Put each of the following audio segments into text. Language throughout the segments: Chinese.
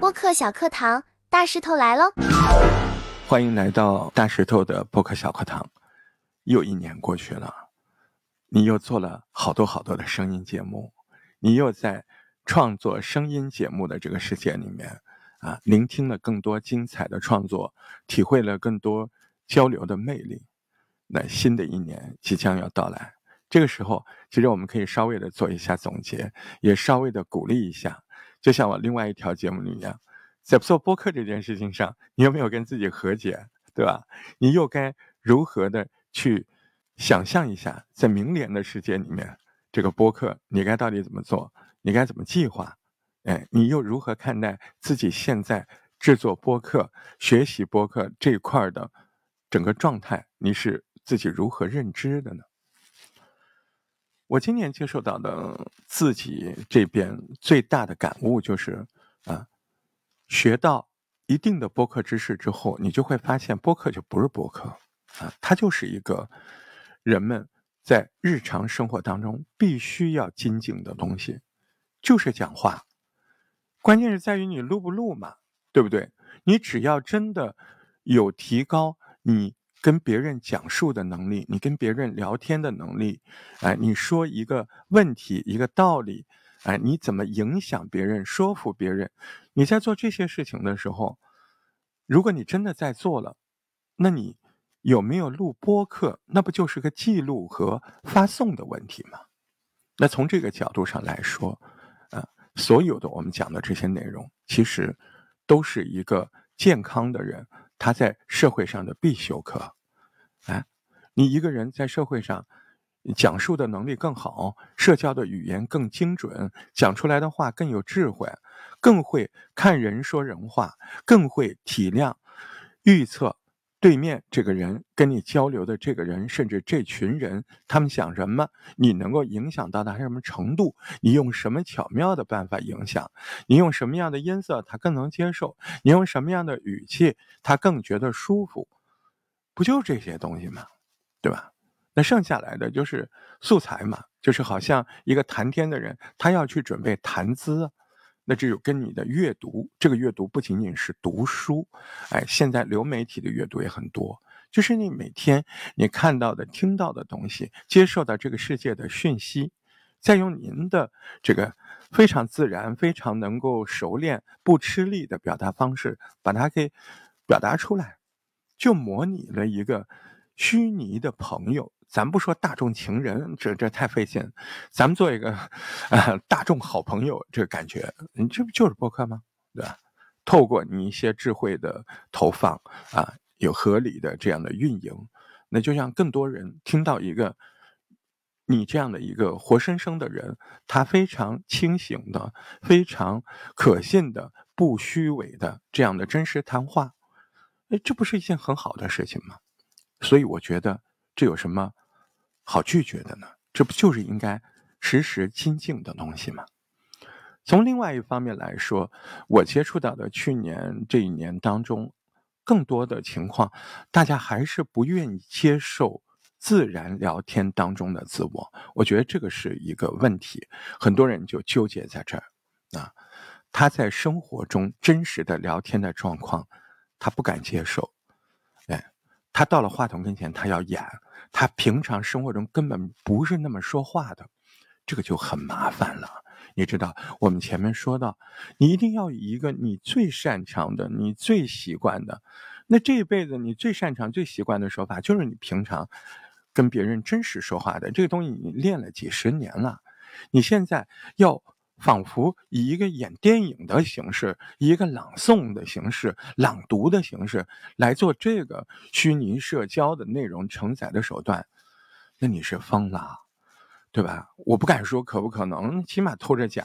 播客小课堂，大石头来喽！欢迎来到大石头的播客小课堂。又一年过去了，你又做了好多好多的声音节目，你又在创作声音节目的这个世界里面啊，聆听了更多精彩的创作，体会了更多交流的魅力。那新的一年即将要到来，这个时候，其实我们可以稍微的做一下总结，也稍微的鼓励一下。就像我另外一条节目里一样，在做播客这件事情上，你有没有跟自己和解，对吧？你又该如何的？去想象一下，在明年的世界里面，这个播客你该到底怎么做？你该怎么计划？哎，你又如何看待自己现在制作播客、学习播客这一块的整个状态？你是自己如何认知的呢？我今年接受到的自己这边最大的感悟就是啊，学到一定的播客知识之后，你就会发现播客就不是播客。啊，它就是一个人们在日常生活当中必须要精进的东西，就是讲话。关键是在于你录不录嘛，对不对？你只要真的有提高你跟别人讲述的能力，你跟别人聊天的能力，哎，你说一个问题、一个道理，哎，你怎么影响别人、说服别人？你在做这些事情的时候，如果你真的在做了，那你。有没有录播客？那不就是个记录和发送的问题吗？那从这个角度上来说，啊，所有的我们讲的这些内容，其实都是一个健康的人他在社会上的必修课。哎，你一个人在社会上讲述的能力更好，社交的语言更精准，讲出来的话更有智慧，更会看人说人话，更会体谅、预测。对面这个人跟你交流的这个人，甚至这群人，他们想什么？你能够影响到他什么程度？你用什么巧妙的办法影响？你用什么样的音色他更能接受？你用什么样的语气他更觉得舒服？不就这些东西吗？对吧？那剩下来的就是素材嘛，就是好像一个谈天的人，他要去准备谈资。那只有跟你的阅读，这个阅读不仅仅是读书，哎，现在流媒体的阅读也很多，就是你每天你看到的、听到的东西，接受到这个世界的讯息，再用您的这个非常自然、非常能够熟练、不吃力的表达方式，把它给表达出来，就模拟了一个虚拟的朋友。咱不说大众情人，这这太费劲。咱们做一个，呃，大众好朋友，这个感觉，你这不就是播客吗？对吧？透过你一些智慧的投放啊，有合理的这样的运营，那就让更多人听到一个你这样的一个活生生的人，他非常清醒的、非常可信的、不虚伪的这样的真实谈话，哎，这不是一件很好的事情吗？所以我觉得这有什么？好拒绝的呢？这不就是应该时时精进的东西吗？从另外一方面来说，我接触到的去年这一年当中，更多的情况，大家还是不愿意接受自然聊天当中的自我。我觉得这个是一个问题，很多人就纠结在这儿啊。他在生活中真实的聊天的状况，他不敢接受。他到了话筒跟前，他要演。他平常生活中根本不是那么说话的，这个就很麻烦了。你知道，我们前面说到，你一定要以一个你最擅长的、你最习惯的，那这一辈子你最擅长、最习惯的说法，就是你平常跟别人真实说话的这个东西，你练了几十年了，你现在要。仿佛以一个演电影的形式，以一个朗诵的形式、朗读的形式来做这个虚拟社交的内容承载的手段，那你是疯了，对吧？我不敢说可不可能，起码偷着讲，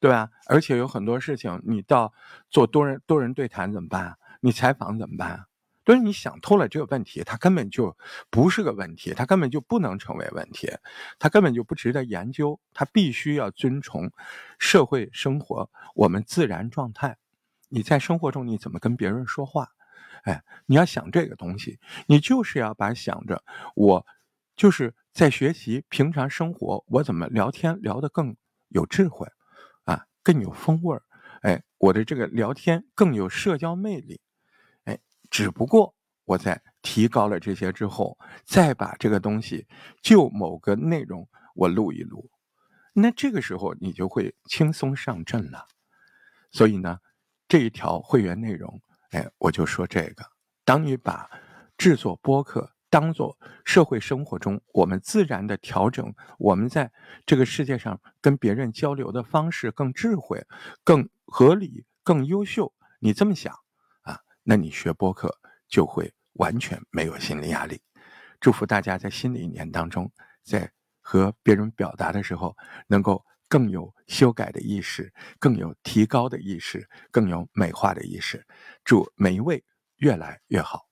对吧？而且有很多事情，你到做多人多人对谈怎么办？你采访怎么办？就是你想通了这个问题，它根本就不是个问题，它根本就不能成为问题，它根本就不值得研究，它必须要遵从社会生活我们自然状态。你在生活中你怎么跟别人说话？哎，你要想这个东西，你就是要把想着我就是在学习平常生活，我怎么聊天聊得更有智慧，啊，更有风味儿，哎，我的这个聊天更有社交魅力，只不过我在提高了这些之后，再把这个东西就某个内容我录一录，那这个时候你就会轻松上阵了。所以呢，这一条会员内容，哎，我就说这个，当你把制作播客。当做社会生活中我们自然的调整，我们在这个世界上跟别人交流的方式更智慧、更合理、更优秀。你这么想，那你学播客就会完全没有心理压力。祝福大家在新的一年当中，在和别人表达的时候，能够更有修改的意识，更有提高的意识，更有美化的意识。祝每一位越来越好。